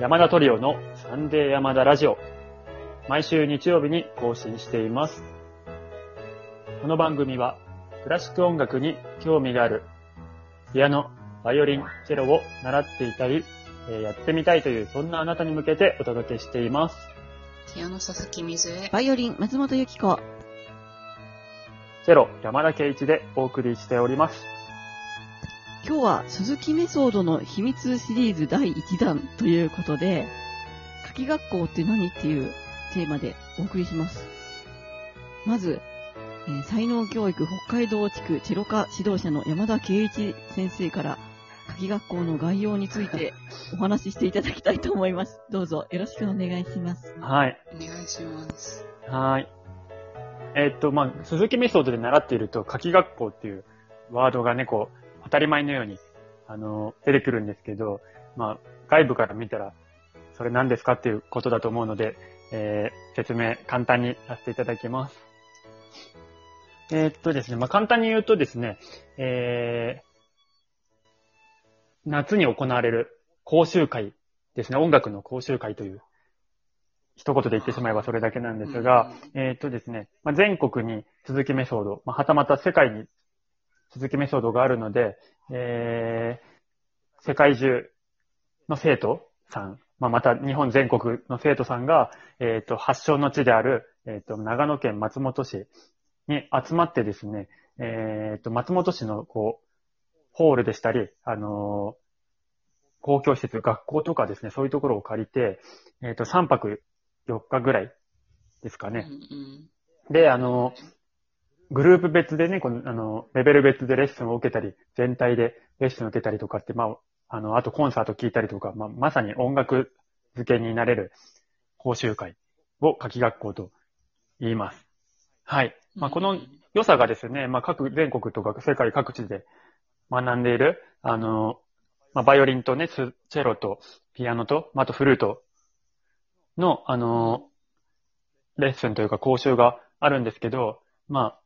山田トリオのサンデー山田ラジオ。毎週日曜日に更新しています。この番組は、クラシック音楽に興味がある、ピアノ、バイオリン、チェロを習っていたり、えーやってみたいという、そんなあなたに向けてお届けしています。ピアノ佐々木水江。バイオリン、松本由紀子。チェロ、山田圭一でお送りしております。今日は鈴木メソードの秘密シリーズ第1弾ということで、夏季学校って何っていうテーマでお送りします。まず、えー才能教育北海道地区チェロ科指導者の山田圭一先生から夏季学校の概要についてお話ししていただきたいと思います。どうぞよろしくお願いします。はい。お願いします。はい。えーっと、まあ、鈴木メソッドで習っていると、夏季学校っていうワードがね、こう、当たり前のように、あの、出てくるんですけど、まあ、外部から見たら、それ何ですかっていうことだと思うので、えー説明簡単にさせていただきます。えーっとですね、まあ、簡単に言うとですね、えー夏に行われる講習会ですね、音楽の講習会という、一言で言ってしまえばそれだけなんですが、えーっとですね、まあ、全国に鈴木メソード、まあ、はたまた世界に鈴木メソードがあるので、えー世界中の生徒さん、まあ、また日本全国の生徒さんが、えーっと、発祥の地である、えーっと、長野県松本市に集まってですね、えーっと、松本市の、こう、ホールでしたり、あのー公共施設、学校とかですね、そういうところを借りて、えーっと、3泊4日ぐらいですかね。うんうん。で、あの、グループ別でね、この、あの、レベル別でレッスンを受けたり、全体でレッスンを受けたりとかって、まあ、あの、あとコンサート聞いたりとか、まあ、まさに音楽付けになれる講習会を夏季学校と言います。はい。まあ、この良さがですね、まあ、各、全国とか世界各地で学んでいる、あの、まあ、バイオリンとね、チェロとピアノと、まあ、あとフルートの、あの、レッスンというか講習があるんですけど、まあ、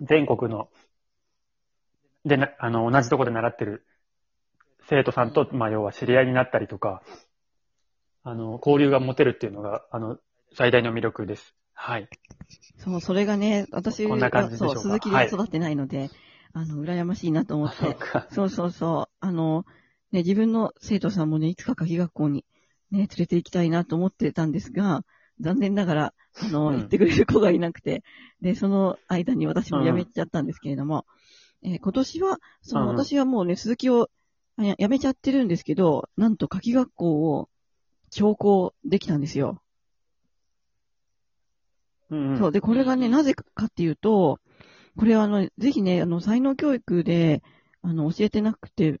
全国の、でな、あの、同じところで習ってる生徒さんと、まあ、要は知り合いになったりとか、あの、交流が持てるっていうのが、あの、最大の魅力です。はい。そう、それがね、私こんな感じでしょうかそう、鈴木で育ってないので、あの、羨ましいなと思っあそう。そうそうそう。あの、ね、自分の生徒さんもね、いつか夏季学校にね、連れて行きたいなと思ってたんですが、残念ながら、あの、うん行ってくれる子がいなくて、で、その間に私も辞めちゃったんですけれども、えー今年は、その、うん私はもうね、鈴木をあや辞めちゃってるんですけど、なんと夏季学校を強行できたんですよ。うんうん。そう。で、これがね、なぜかっていうと、これはあの、ぜひね、あの、才能教育で、あの、教えてなくて、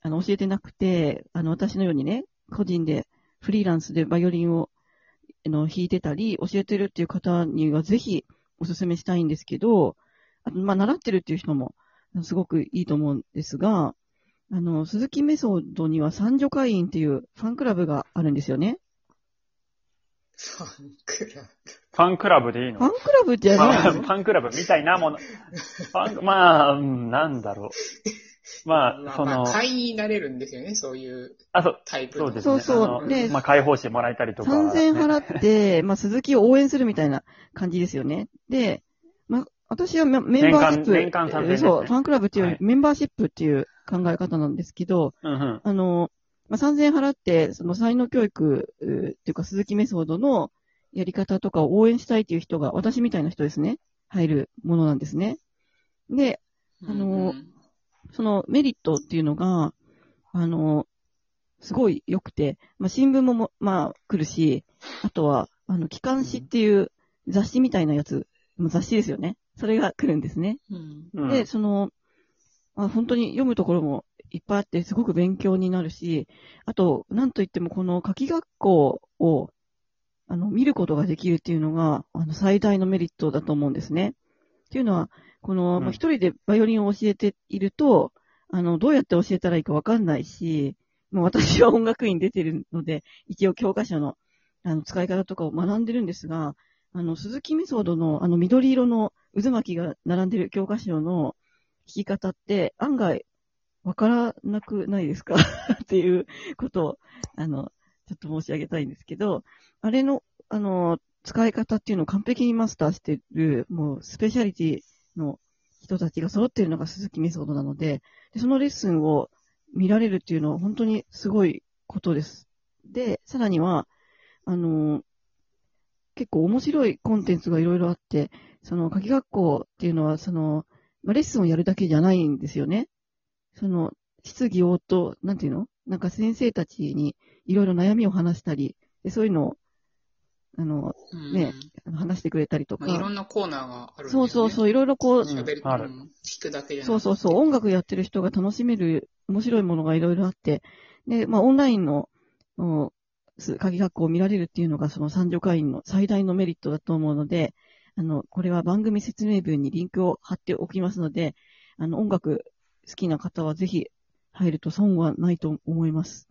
あの、教えてなくて、あの、私のようにね、個人で、フリーランスでバイオリンを、あの、弾いてたり、教えてるっていう方には、ぜひ、お勧めしたいんですけど、あと、まあ、習ってるっていう人も、すごくいいと思うんですが、あの、鈴木メソッドには三女会員っていうファンクラブがあるんですよね。ファンクラブ。ファンクラブでいいの？ファンクラブってまあ何ファンクラブみたいなもの。ファン、まあ、うんなんだろう。まあ、そのまあ、、会員になれるんですよね、そういうあ、そう、タイプの。そうですね。そうそうあのでまあ、解放誌もらえたりとか。3000円払って、まあ、鈴木を応援するみたいな感じですよね。で、まあ、私はメメンバーシップ、年間年間3000円ですねそう、ファンクラブっていうよりはいメンバーシップっていう考え方なんですけど、うんうん。あの、まあ、3000円払って、その才能教育、うーっていうか鈴木メソードのやり方とかを応援したいっていう人が、私みたいな人ですね、入るものなんですね。で、あのうんうんそのメリットっていうのが、あの、すごい良くて、まあ、新聞もも、まあ、来るし、あとは、あの、機関誌っていう雑誌みたいなやつ、まあ雑誌ですよね。それが来るんですね。うんうんで、その、あ本当に読むところもいっぱいあって、すごく勉強になるし、あと、なんといってもこの夏季学校を、あの、見ることができるっていうのが、あの、最大のメリットだと思うんですね。っていうのは、この、うんまあ一人でバイオリンを教えていると、あの、どうやって教えたらいいかわかんないし、もう私は音楽院出てるので、一応教科書の、あの、使い方とかを学んでるんですが、あの、鈴木メソードの、あの、緑色の渦巻きが並んでる教科書の弾き方って、案外、わからなくないですか？っていうことを、あの、ちょっと申し上げたいんですけど、あれの、あの、使い方っていうのを完璧にマスターしてる、もう、スペシャリティの人たちが揃っているのが鈴木メソッドなので、でそのレッスンを見られるっていうのは本当にすごいことです。で、さらには、あの、結構面白いコンテンツがいろいろあって、その、夏季学校っていうのは、その、まあレッスンをやるだけじゃないんですよね。その、質疑応答、なんていうの？なんか先生たちにいろいろ悩みを話したり、でそういうのを、あの、うん。ね話してくれたりとか。まあ、いろんなコーナーがあるね。そうそうそう、いろいろこう、喋る、聞くだけじゃなくて。そうそうそう、音楽やってる人が楽しめる面白いものがいろいろあって、で、まあ、オンラインの、うんす鍵学校を見られるっていうのが、その三女会員の最大のメリットだと思うので、あの、これは番組説明文にリンクを貼っておきますので、あの、音楽好きな方はぜひ入ると損はないと思います。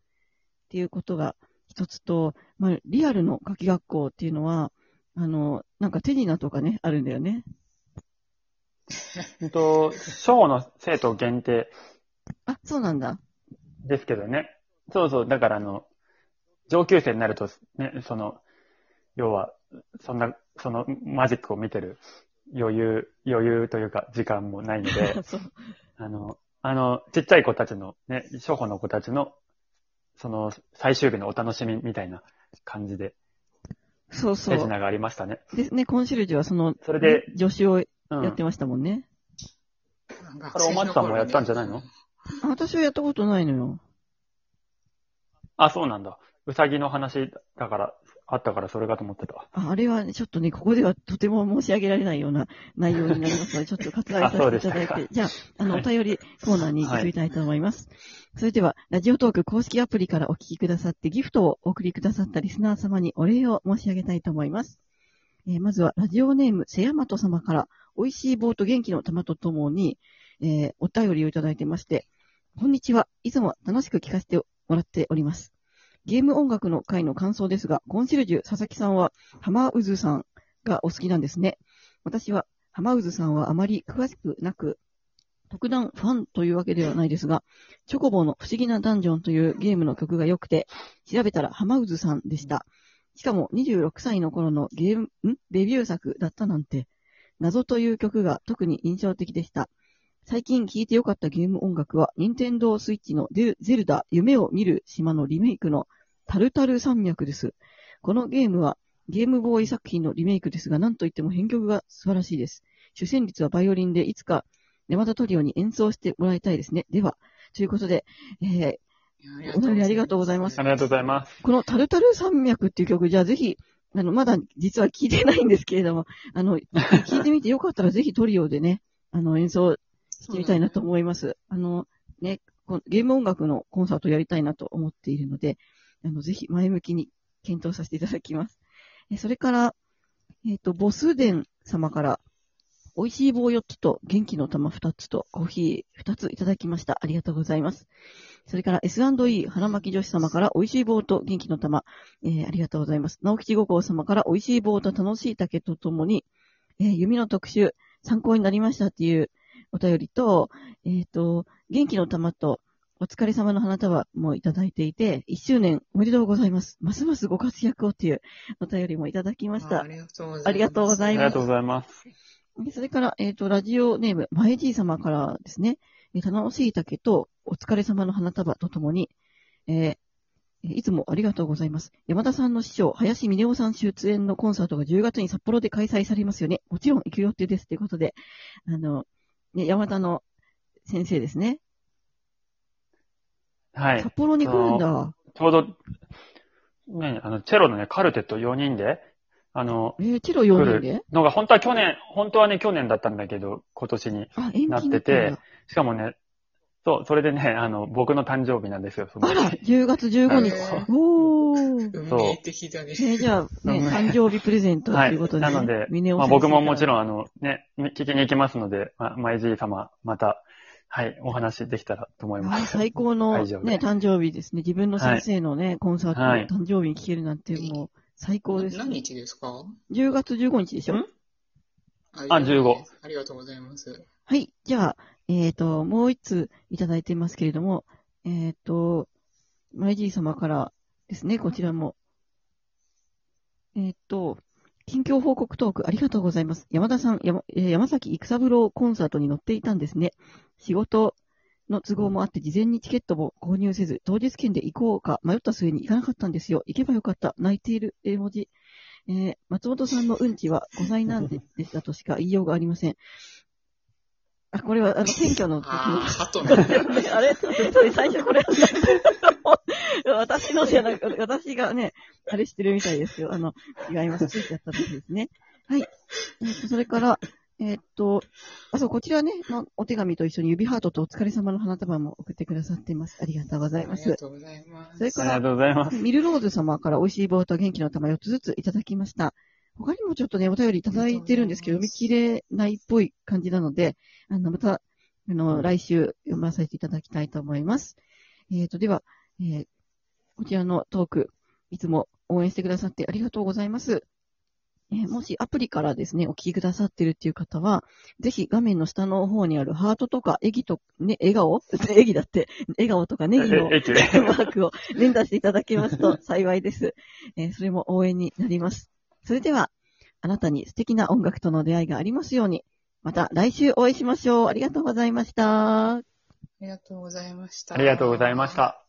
っていうことが一つと、まあ、リアルの書き学校っていうのは、あの、なんかテニナとかね、あるんだよね。う んと、初歩の生徒限定あ、そうなんだ。ですけどね。そうそう、だからあの、上級生になると、ね、その、要は、そんな、そのマジックを見てる余裕、余裕というか時間もないので。あの、あの、ちっちゃい子たちの、ね、初歩の子たちの、その、最終日のお楽しみみたいな感じで、そうそう。手品がありましたね。でね、コンシェルジュはその、それでね助手をうん。やってましたもんね。学これお松さんもやったんじゃないの？あ私はやったことないのよ。あ、そうなんだ。うさぎの話だから、あったからそれかと思ってた。ああれはね、ちょっとね、ここではとても申し上げられないような内容になりますので、ちょっと割愛させていただいて、じゃあ、あの、はいお便りコーナーに移りたいと思います。それでは、ラジオトーク公式アプリからお聞きくださって、ギフトをお送りくださったリスナー様にお礼を申し上げたいと思います。えーまずは、ラジオネーム、せやまと様から、美味しい棒と元気の玉とともに、えーお便りをいただいてまして、こんにちは。いつも楽しく聞かせてもらっております。ゲーム音楽の回の感想ですが、コンシェルジュ佐々木さんは、浜渦さんがお好きなんですね。私は、浜渦さんはあまり詳しくなく、特段ファンというわけではないですが、チョコボの不思議なダンジョンというゲームの曲が良くて、調べたら浜渦さんでした。しかも26歳の頃のゲーム、ん？デビュー作だったなんて、謎という曲が特に印象的でした。最近聴いてよかったゲーム音楽は、任天堂スイッチのデゼルダ夢を見る島のリメイクのタルタル山脈です。このゲームはゲームボーイ作品のリメイクですが、なんといっても編曲が素晴らしいです。主旋律はバイオリンでいつかネマダトリオに演奏してもらいたいですね。では、ということで、えーお便りありがとうございますありがとうございます。このタルタル山脈っていう曲、じゃあぜひ、あの、まだ実は聞いてないんですけれども、あの、聞いてみてよかったらぜひトリオでね、あの、演奏してみたいなと思います。あの、ね、ゲーム音楽のコンサートやりたいなと思っているので、あの、ぜひ前向きに検討させていただきます。えそれから、えっ、と、ボスデン様から、美味しい棒4つと元気の玉2つとコーヒー2ついただきました。ありがとうございます。それから S&E 花巻女子様から美味しい棒と元気の玉、えーありがとうございます。直吉五号様から美味しい棒と楽しい竹とともに、えー弓の特集参考になりましたっていうお便りと、えっ、と、元気の玉とお疲れ様の花束もいただいていて、1周年おめでとうございます。ますますご活躍をっていうお便りもいただきましたあ。りがとうございます。ありがとうございますありがとうございます。でそれから、えっ、と、ラジオネーム、まえじい様からですね、えー楽しい竹とお疲れ様の花束とともに、えーえーいつもありがとうございます。山田さんの師匠、林峰夫さん出演のコンサートが10月に札幌で開催されますよね。もちろん行く予定です。ということで、あの、ね、山田の先生ですね。はい。札幌に来るんだ。ちょうど、ね、あの、チェロのね、カルテット4人で、あの、えー、チロ来4人で？るのが、本当は去年、本当はね、去年だったんだけど、今年に。なっててしかもね、そう、それでね、あの、僕の誕生日なんですよ、そのあら、10月15日。あおー。運命的だね。えーじゃあ、ね、うん誕生日プレゼントということで、ね。はいなのでまあ、僕ももちん。ろん、あの、ね、聞きに行きますので、まあ、まいじい様、また、はい、お話できたらと思います。最高のね、誕生日ですね。自分の先生のね、コンサート、はい誕生日に聴けるなんてもう最高です。何日ですか？10月15日でしょ？あ15。ありがとうございます。はい。じゃあ、えっ、と、もう一ついただいていますけれども、えっ、と、マイジー様から、ですね、こちらも。えーっと、近況報告トークありがとうございます。山田さん、山山崎育三郎コンサートに乗っていたんですね。仕事の都合もあって事前にチケットも購入せず、当日券で行こうか迷った末に行かなかったんですよ。行けばよかった。泣いている絵文字。えー松本さんのうんちは5歳なんでしたとしか言いようがありません。あ、これは、あの、選挙の時のああ、鳩なんだ。ね あれ？そ れ最初これ、私のじゃなく、私がね、あれしてるみたいですよ。あの、違います。ついちゃった時ですね。はい。えっと、それから、えっと、あ、そう、こちらね、のお手紙と一緒に指ハートとお疲れ様の花束も送ってくださっています。ありがとうございます。ありがとうございます。それからありがとうございます。ミルローズ様から美味しい棒と元気の玉4つずついただきました。他にもちょっとね、お便りいただいてるんですけど、読み切れないっぽい感じなので、あの、また、あの、来週読ませていただきたいと思います。えっ、と、では、えーこちらのトーク、いつも応援してくださってありがとうございます。えーもしアプリからですね、お聞きくださってるっていう方は、ぜひ画面の下の方にあるハートとか、エギと、ね、笑顔？エギだって、笑顔とかネギのマークを連打していただけますと幸いです。えーそれも応援になります。それでは、あなたに素敵な音楽との出会いがありますように、また来週お会いしましょう。ありがとうございました。ありがとうございました。ありがとうございました。